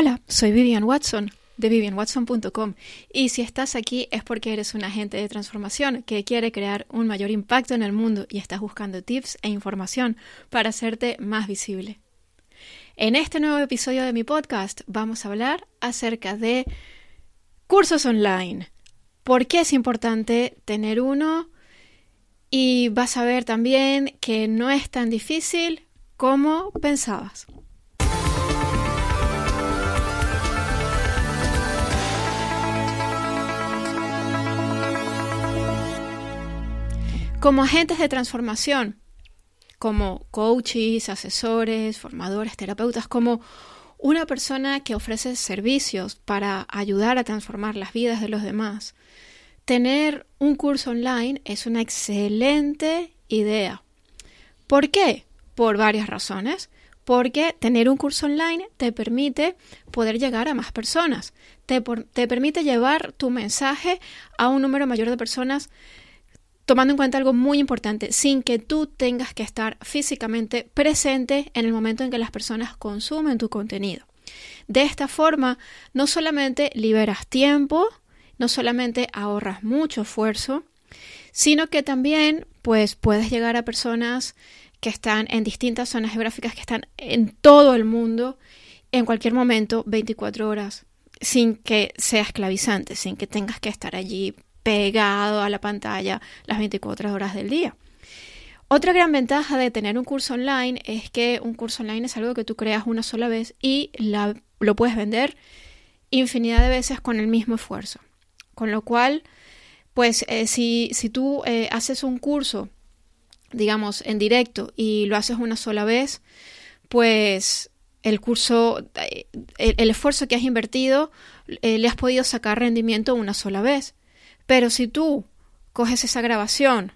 Hola, soy Vivian Watson de vivianwatson.com y si estás aquí es porque eres un agente de transformación que quiere crear un mayor impacto en el mundo y estás buscando tips e información para hacerte más visible. En este nuevo episodio de mi podcast vamos a hablar acerca de cursos online. ¿Por qué es importante tener uno? Y vas a ver también que no es tan difícil como pensabas. Como agentes de transformación, como coaches, asesores, formadores, terapeutas, como una persona que ofrece servicios para ayudar a transformar las vidas de los demás, tener un curso online es una excelente idea. ¿Por qué? Por varias razones. Porque tener un curso online te permite poder llegar a más personas, te, te permite llevar tu mensaje a un número mayor de personas tomando en cuenta algo muy importante, sin que tú tengas que estar físicamente presente en el momento en que las personas consumen tu contenido. De esta forma, no solamente liberas tiempo, no solamente ahorras mucho esfuerzo, sino que también pues puedes llegar a personas que están en distintas zonas geográficas, que están en todo el mundo, en cualquier momento, 24 horas, sin que sea esclavizante, sin que tengas que estar allí pegado a la pantalla las 24 horas del día. Otra gran ventaja de tener un curso online es que un curso online es algo que tú creas una sola vez y lo puedes vender infinidad de veces con el mismo esfuerzo. Con lo cual, pues eh, si, si, tú eh, haces un curso, digamos, en directo y lo haces una sola vez, pues el curso, eh, el, esfuerzo que has invertido, le has podido sacar rendimiento una sola vez. Pero si tú coges esa grabación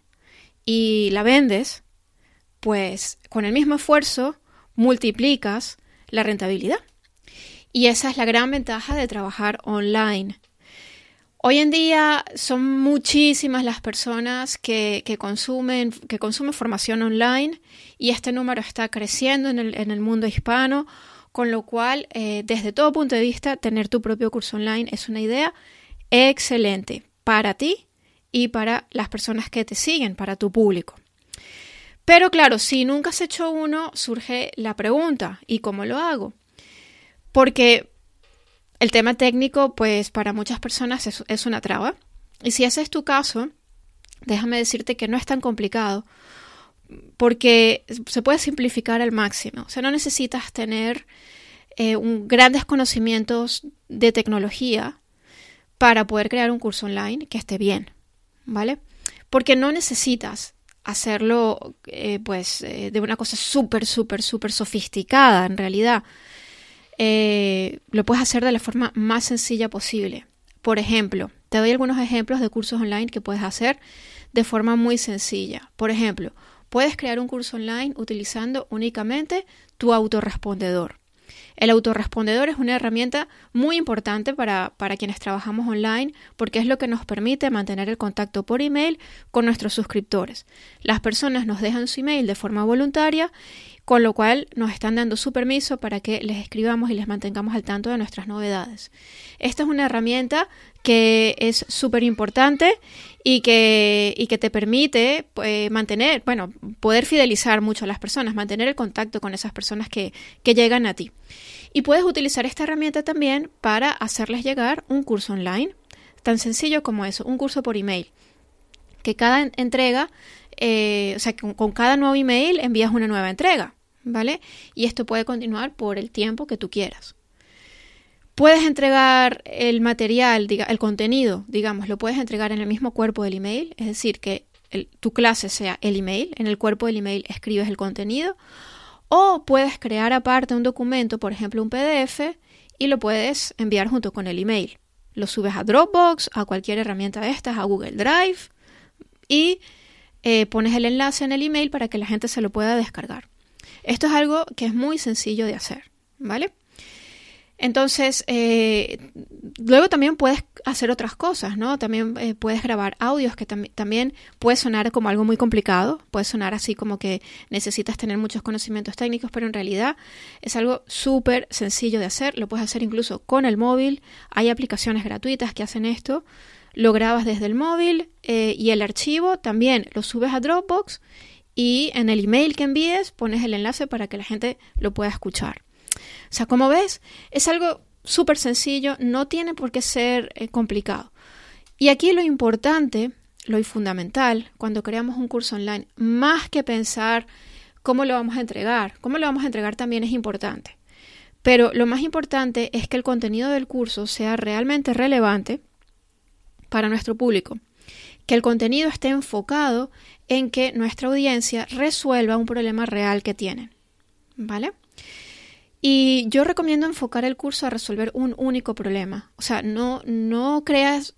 y la vendes, pues con el mismo esfuerzo multiplicas la rentabilidad. Y esa es la gran ventaja de trabajar online. Hoy en día son muchísimas las personas que, consumen, que consumen formación online y este número está creciendo en el, mundo hispano, con lo cual, eh, desde todo punto de vista, tener tu propio curso online es una idea excelente para ti y para las personas que te siguen, para tu público. Pero claro, si nunca has hecho uno, surge la pregunta, ¿y cómo lo hago? Porque el tema técnico, pues para muchas personas es, una traba. Y si ese es tu caso, déjame decirte que no es tan complicado, porque se puede simplificar al máximo. O sea, no necesitas tener eh, grandes conocimientos de tecnología para poder crear un curso online que esté bien, ¿vale? Porque no necesitas hacerlo eh, pues eh, de una cosa súper, súper, súper sofisticada en realidad. Eh, lo puedes hacer de la forma más sencilla posible. Por ejemplo, te doy algunos ejemplos de cursos online que puedes hacer de forma muy sencilla. Por ejemplo, puedes crear un curso online utilizando únicamente tu autorrespondedor. El autorrespondedor es una herramienta muy importante para, para, quienes trabajamos online porque es lo que nos permite mantener el contacto por email con nuestros suscriptores. Las personas nos dejan su email de forma voluntaria, con lo cual nos están dando su permiso para que les escribamos y les mantengamos al tanto de nuestras novedades. Esta es una herramienta que es súper importante y que, y que te permite pues, mantener, bueno, poder fidelizar mucho a las personas, mantener el contacto con esas personas que, que llegan a ti. Y puedes utilizar esta herramienta también para hacerles llegar un curso online, tan sencillo como eso, un curso por email, que cada entrega, eh, o sea, con, con cada nuevo email envías una nueva entrega, ¿vale? Y esto puede continuar por el tiempo que tú quieras. Puedes entregar el material, el contenido, digamos, lo puedes entregar en el mismo cuerpo del email, es decir, que tu clase sea el email, en el cuerpo del email escribes el contenido, o puedes crear aparte un documento, por ejemplo un PDF, y lo puedes enviar junto con el email. Lo subes a Dropbox, a cualquier herramienta de estas, a Google Drive, y eh, pones el enlace en el email para que la gente se lo pueda descargar. Esto es algo que es muy sencillo de hacer, ¿vale? Entonces, eh, luego también puedes hacer otras cosas, ¿no? También eh, puedes grabar audios que también puede sonar como algo muy complicado, puede sonar así como que necesitas tener muchos conocimientos técnicos, pero en realidad es algo súper sencillo de hacer, lo puedes hacer incluso con el móvil, hay aplicaciones gratuitas que hacen esto, lo grabas desde el móvil eh, y el archivo también lo subes a Dropbox y en el email que envíes pones el enlace para que la gente lo pueda escuchar. O sea, como ves, es algo súper sencillo, no tiene por qué ser eh, complicado. Y aquí lo importante, lo fundamental, cuando creamos un curso online, más que pensar cómo lo vamos a entregar, cómo lo vamos a entregar también es importante. Pero lo más importante es que el contenido del curso sea realmente relevante para nuestro público, que el contenido esté enfocado en que nuestra audiencia resuelva un problema real que tienen. ¿Vale? Y yo recomiendo enfocar el curso a resolver un único problema. O sea, no, no creas,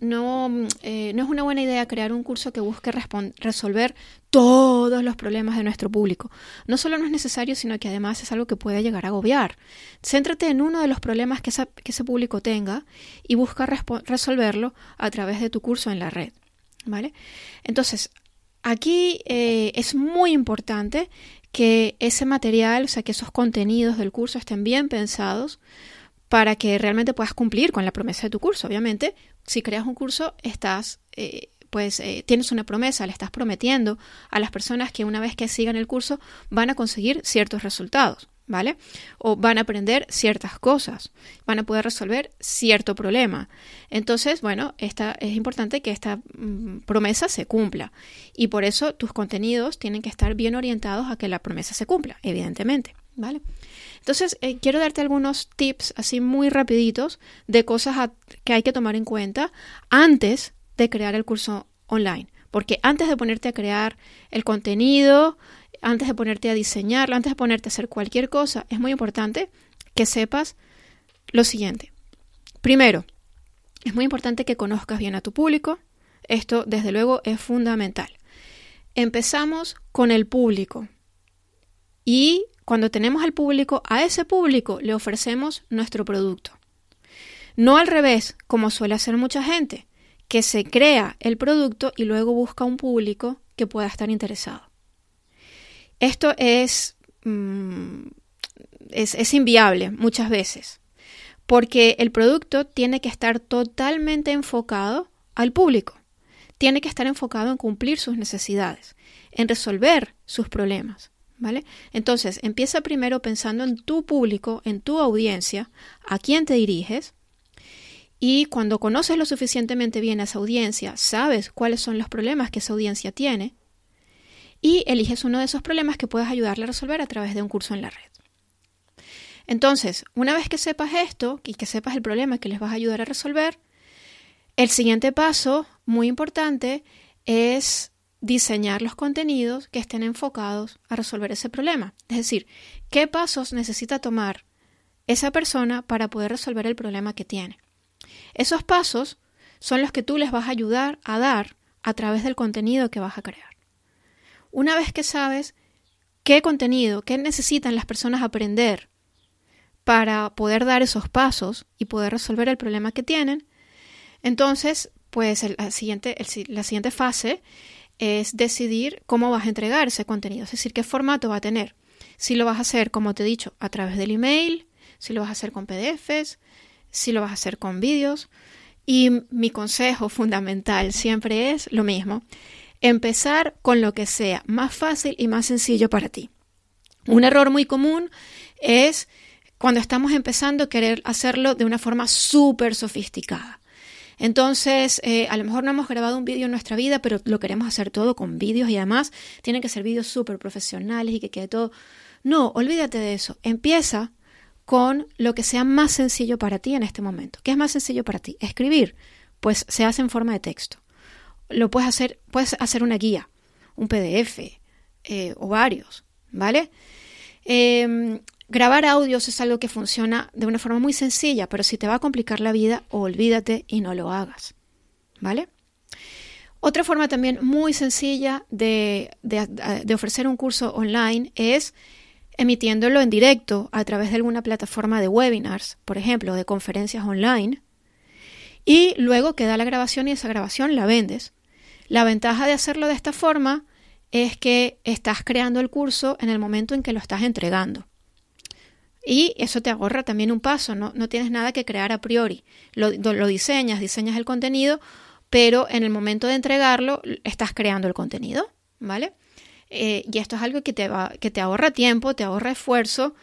no, eh, no es una buena idea crear un curso que busque resolver todos los problemas de nuestro público. No solo no es necesario, sino que además es algo que puede llegar a agobiar. Céntrate en uno de los problemas que, que ese público tenga y busca resolverlo a través de tu curso en la red. ¿Vale? Entonces, aquí eh, es muy importante que ese material, o sea, que esos contenidos del curso estén bien pensados para que realmente puedas cumplir con la promesa de tu curso. Obviamente, si creas un curso, estás, eh, pues, eh, tienes una promesa, le estás prometiendo a las personas que una vez que sigan el curso van a conseguir ciertos resultados. ¿Vale? O van a aprender ciertas cosas, van a poder resolver cierto problema. Entonces, bueno, esta, es importante que esta mm, promesa se cumpla y por eso tus contenidos tienen que estar bien orientados a que la promesa se cumpla, evidentemente, ¿vale? Entonces, eh, quiero darte algunos tips así muy rapiditos de cosas que hay que tomar en cuenta antes de crear el curso online. Porque antes de ponerte a crear el contenido, antes de ponerte a diseñarlo, antes de ponerte a hacer cualquier cosa, es muy importante que sepas lo siguiente. Primero, es muy importante que conozcas bien a tu público. Esto, desde luego, es fundamental. Empezamos con el público. Y cuando tenemos al público, a ese público le ofrecemos nuestro producto. No al revés, como suele hacer mucha gente, que se crea el producto y luego busca un público que pueda estar interesado. Esto mm, es, es, inviable muchas veces, porque el producto tiene que estar totalmente enfocado al público, tiene que estar enfocado en cumplir sus necesidades, en resolver sus problemas. ¿Vale? Entonces, empieza primero pensando en tu público, en tu audiencia, a quién te diriges, y cuando conoces lo suficientemente bien a esa audiencia, sabes cuáles son los problemas que esa audiencia tiene, y eliges uno de esos problemas que puedes ayudarle a resolver a través de un curso en la red. Entonces, una vez que sepas esto y que sepas el problema que les vas a ayudar a resolver, el siguiente paso, muy importante, es diseñar los contenidos que estén enfocados a resolver ese problema. Es decir, qué pasos necesita tomar esa persona para poder resolver el problema que tiene. Esos pasos son los que tú les vas a ayudar a dar a través del contenido que vas a crear. Una vez que sabes qué contenido, qué necesitan las personas aprender para poder dar esos pasos y poder resolver el problema que tienen, entonces, pues la, siguiente, la siguiente fase es decidir cómo vas a entregar ese contenido, es decir, qué formato va a tener. Si lo vas a hacer, como te he dicho, a través del email, si lo vas a hacer con PDFs, si lo vas a hacer con vídeos. Y mi consejo fundamental siempre es lo mismo, empezar con lo que sea más fácil y más sencillo para ti. Un error muy común es cuando estamos empezando querer hacerlo de una forma súper sofisticada. Entonces, eh, a lo mejor no hemos grabado un vídeo en nuestra vida, pero lo queremos hacer todo con vídeos y además tienen que ser vídeos súper profesionales y que quede todo. No, olvídate de eso. Empieza con lo que sea más sencillo para ti en este momento. ¿Qué es más sencillo para ti? Escribir. Pues se hace en forma de texto lo puedes hacer, puedes hacer una guía, un PDF eh, o varios, ¿vale? Em, grabar audios es algo que funciona de una forma muy sencilla, pero si te va a complicar la vida, olvídate y no lo hagas, ¿vale? Otra forma también muy sencilla de, de ofrecer un curso online es emitiéndolo en directo a través de alguna plataforma de webinars, por ejemplo, de conferencias online, y luego queda la grabación y esa grabación la vendes. La ventaja de hacerlo de esta forma es que estás creando el curso en el momento en que lo estás entregando. Y eso te ahorra también un paso, no, no tienes nada que crear a priori. Lo, lo, diseñas, diseñas el contenido, pero en el momento de entregarlo estás creando el contenido, ¿vale? Eh, y esto es algo que te, va, que te ahorra tiempo, te ahorra esfuerzo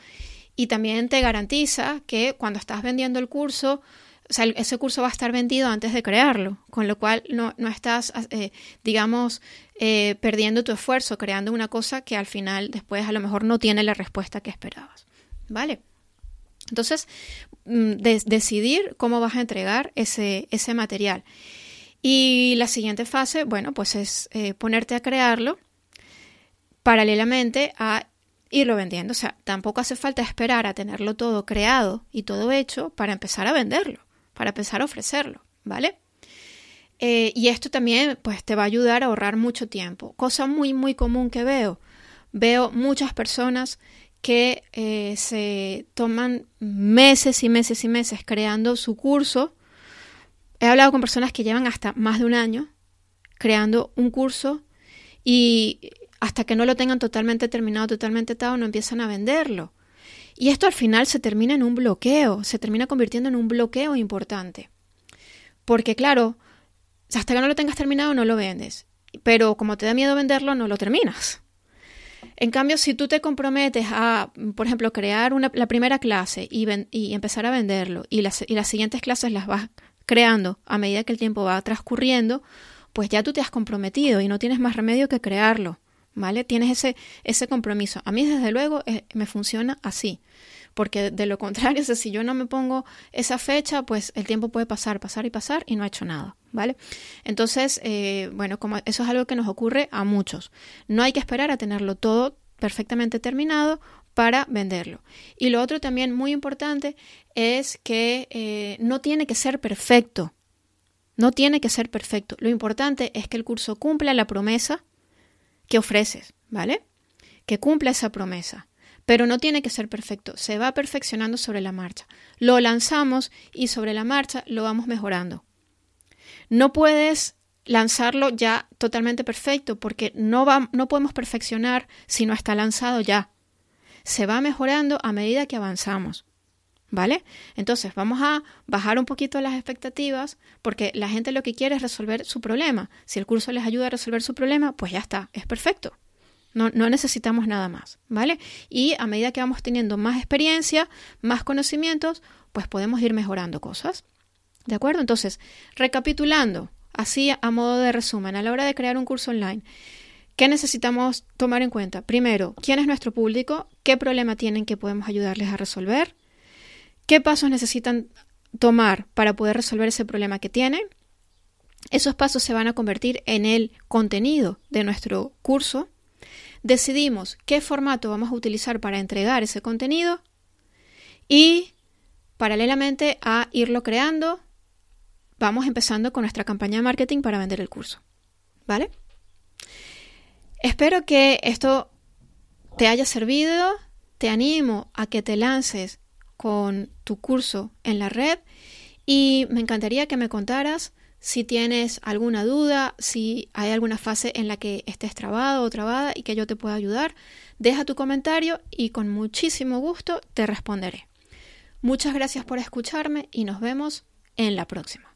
y también te garantiza que cuando estás vendiendo el curso, o sea, ese curso va a estar vendido antes de crearlo, con lo cual no, no estás, eh, digamos, eh, perdiendo tu esfuerzo, creando una cosa que al final después a lo mejor no tiene la respuesta que esperabas. ¿Vale? Entonces, mm, decidir cómo vas a entregar ese, ese material. Y la siguiente fase, bueno, pues es ponerte a crearlo paralelamente a irlo vendiendo. O sea, tampoco hace falta esperar a tenerlo todo creado y todo hecho para empezar a venderlo, para empezar a ofrecerlo, ¿vale? Eh, y esto también pues te va a ayudar a ahorrar mucho tiempo. Cosa muy, muy común que veo. Veo muchas personas que eh, se toman meses y meses y meses creando su curso. He hablado con personas que llevan hasta más de un año creando un curso y hasta que no lo tengan totalmente terminado, totalmente atado, no empiezan a venderlo. Y esto al final se termina en un bloqueo, se termina convirtiendo en un bloqueo importante. Porque claro, hasta que no lo tengas terminado no lo vendes, pero como te da miedo venderlo, no lo terminas. En cambio, si tú te comprometes a, por ejemplo, crear una, la primera clase y, empezar a venderlo y las, y las siguientes clases las vas creando a medida que el tiempo va transcurriendo, pues ya tú te has comprometido y no tienes más remedio que crearlo. ¿Vale? Tienes ese, ese compromiso. A mí, desde luego, eh, me funciona así, porque de lo contrario, si yo no me pongo esa fecha, pues el tiempo puede pasar, pasar y pasar y no he hecho nada, ¿vale? Entonces, eh, bueno, como eso es algo que nos ocurre a muchos. No hay que esperar a tenerlo todo perfectamente terminado para venderlo. Y lo otro también muy importante es que eh, no tiene que ser perfecto. No tiene que ser perfecto. Lo importante es que el curso cumpla la promesa que ofreces, ¿vale? Que cumpla esa promesa. Pero no tiene que ser perfecto, se va perfeccionando sobre la marcha. Lo lanzamos y sobre la marcha lo vamos mejorando. No puedes lanzarlo ya totalmente perfecto porque no, va, no podemos perfeccionar si no está lanzado ya. Se va mejorando a medida que avanzamos. ¿Vale? Entonces vamos a bajar un poquito las expectativas porque la gente lo que quiere es resolver su problema. Si el curso les ayuda a resolver su problema, pues ya está, es perfecto. No, no necesitamos nada más, ¿vale? Y a medida que vamos teniendo más experiencia, más conocimientos, pues podemos ir mejorando cosas. ¿De acuerdo? Entonces, recapitulando, así a modo de resumen, a la hora de crear un curso online, ¿qué necesitamos tomar en cuenta? Primero, ¿quién es nuestro público? ¿Qué problema tienen que podemos ayudarles a resolver? ¿Qué pasos necesitan tomar para poder resolver ese problema que tienen? Esos pasos se van a convertir en el contenido de nuestro curso. Decidimos qué formato vamos a utilizar para entregar ese contenido y paralelamente a irlo creando, vamos empezando con nuestra campaña de marketing para vender el curso. ¿Vale? Espero que esto te haya servido. Te animo a que te lances con tu curso en la red y me encantaría que me contaras si tienes alguna duda, si hay alguna fase en la que estés trabado o trabada y que yo te pueda ayudar, deja tu comentario y con muchísimo gusto te responderé. Muchas gracias por escucharme y nos vemos en la próxima.